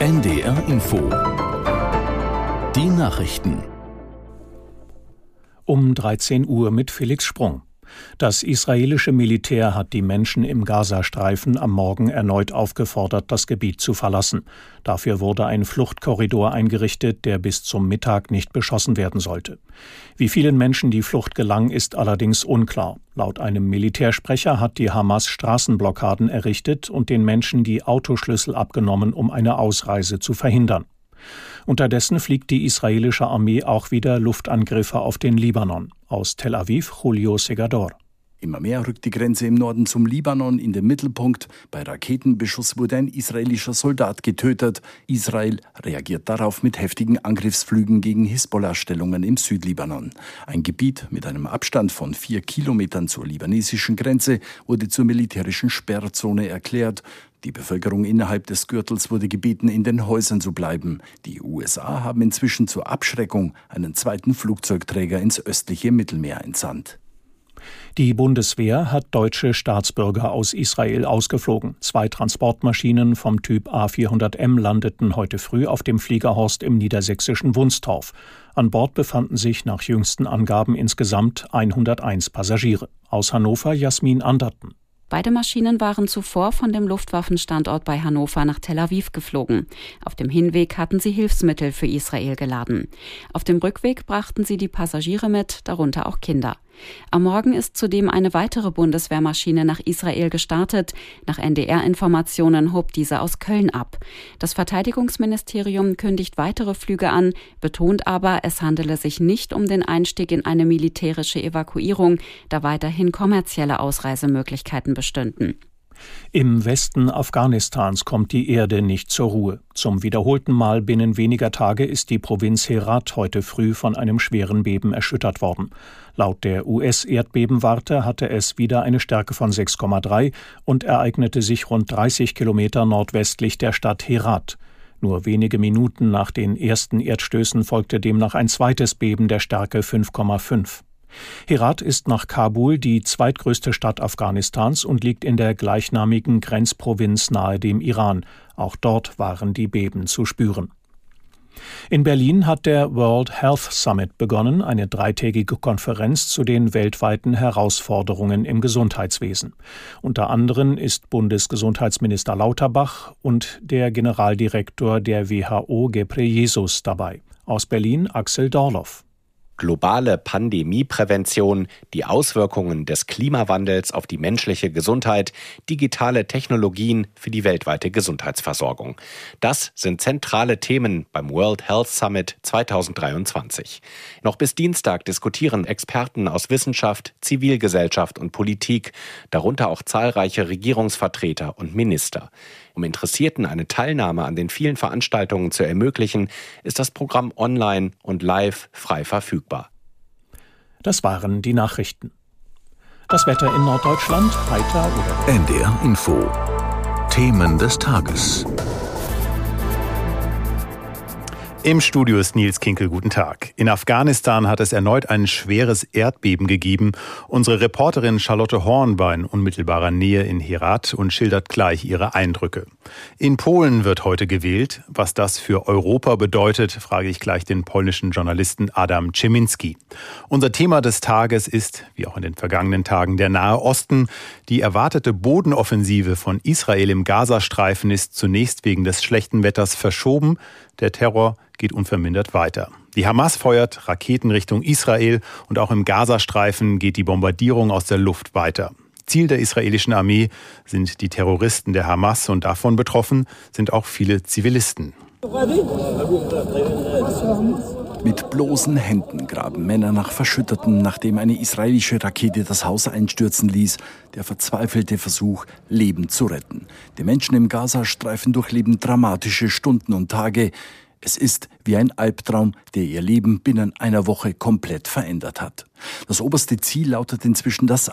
NDR Info. Die Nachrichten. Um 13 Uhr mit Felix Sprung. Das israelische Militär hat die Menschen im Gazastreifen am Morgen erneut aufgefordert, das Gebiet zu verlassen. Dafür wurde ein Fluchtkorridor eingerichtet, der bis zum Mittag nicht beschossen werden sollte. Wie vielen Menschen die Flucht gelang, ist allerdings unklar. Laut einem Militärsprecher hat die Hamas Straßenblockaden errichtet und den Menschen die Autoschlüssel abgenommen, um eine Ausreise zu verhindern. Unterdessen fliegt die israelische Armee auch wieder Luftangriffe auf den Libanon. Aus Tel Aviv Julio Segador. Immer mehr rückt die Grenze im Norden zum Libanon in den Mittelpunkt. Bei Raketenbeschuss wurde ein israelischer Soldat getötet. Israel reagiert darauf mit heftigen Angriffsflügen gegen Hisbollah-Stellungen im Südlibanon. Ein Gebiet mit einem Abstand von vier Kilometern zur libanesischen Grenze wurde zur militärischen Sperrzone erklärt. Die Bevölkerung innerhalb des Gürtels wurde gebeten, in den Häusern zu bleiben. Die USA haben inzwischen zur Abschreckung einen zweiten Flugzeugträger ins östliche Mittelmeer entsandt. Die Bundeswehr hat deutsche Staatsbürger aus Israel ausgeflogen. Zwei Transportmaschinen vom Typ A400M landeten heute früh auf dem Fliegerhorst im niedersächsischen Wunstorf. An Bord befanden sich nach jüngsten Angaben insgesamt 101 Passagiere. Aus Hannover Jasmin Anderten. Beide Maschinen waren zuvor von dem Luftwaffenstandort bei Hannover nach Tel Aviv geflogen. Auf dem Hinweg hatten sie Hilfsmittel für Israel geladen. Auf dem Rückweg brachten sie die Passagiere mit, darunter auch Kinder. Am Morgen ist zudem eine weitere Bundeswehrmaschine nach Israel gestartet. Nach NDR-Informationen hob diese aus Köln ab. Das Verteidigungsministerium kündigt weitere Flüge an, betont aber, es handele sich nicht um den Einstieg in eine militärische Evakuierung, da weiterhin kommerzielle Ausreisemöglichkeiten bestünden. Im Westen Afghanistans kommt die Erde nicht zur Ruhe. Zum wiederholten Mal binnen weniger Tage ist die Provinz Herat heute früh von einem schweren Beben erschüttert worden. Laut der US-Erdbebenwarte hatte es wieder eine Stärke von 6,3 und ereignete sich rund 30 Kilometer nordwestlich der Stadt Herat. Nur wenige Minuten nach den ersten Erdstößen folgte demnach ein zweites Beben der Stärke 5,5. Herat ist nach Kabul die zweitgrößte Stadt Afghanistans und liegt in der gleichnamigen Grenzprovinz nahe dem Iran. Auch dort waren die Beben zu spüren. In Berlin hat der World Health Summit begonnen, eine dreitägige Konferenz zu den weltweiten Herausforderungen im Gesundheitswesen. Unter anderem ist Bundesgesundheitsminister Lauterbach und der Generaldirektor der WHO Gebreyesus dabei. Aus Berlin Axel Dorloff globale Pandemieprävention, die Auswirkungen des Klimawandels auf die menschliche Gesundheit, digitale Technologien für die weltweite Gesundheitsversorgung. Das sind zentrale Themen beim World Health Summit 2023. Noch bis Dienstag diskutieren Experten aus Wissenschaft, Zivilgesellschaft und Politik, darunter auch zahlreiche Regierungsvertreter und Minister. Um Interessierten eine Teilnahme an den vielen Veranstaltungen zu ermöglichen, ist das Programm online und live frei verfügbar. Das waren die Nachrichten. Das Wetter in Norddeutschland, heiter oder NDR Info. Themen des Tages. Im Studio ist Nils Kinkel. Guten Tag. In Afghanistan hat es erneut ein schweres Erdbeben gegeben. Unsere Reporterin Charlotte Horn war in unmittelbarer Nähe in Herat und schildert gleich ihre Eindrücke. In Polen wird heute gewählt. Was das für Europa bedeutet, frage ich gleich den polnischen Journalisten Adam Czeminski. Unser Thema des Tages ist, wie auch in den vergangenen Tagen, der Nahe Osten. Die erwartete Bodenoffensive von Israel im Gazastreifen ist zunächst wegen des schlechten Wetters verschoben. Der Terror geht unvermindert weiter. Die Hamas feuert Raketen Richtung Israel und auch im Gazastreifen geht die Bombardierung aus der Luft weiter. Ziel der israelischen Armee sind die Terroristen der Hamas und davon betroffen sind auch viele Zivilisten. Mit bloßen Händen graben Männer nach Verschütteten, nachdem eine israelische Rakete das Haus einstürzen ließ. Der verzweifelte Versuch, Leben zu retten. Die Menschen im Gazastreifen durchleben dramatische Stunden und Tage. Es ist wie ein Albtraum, der ihr Leben binnen einer Woche komplett verändert hat. Das oberste Ziel lautet inzwischen das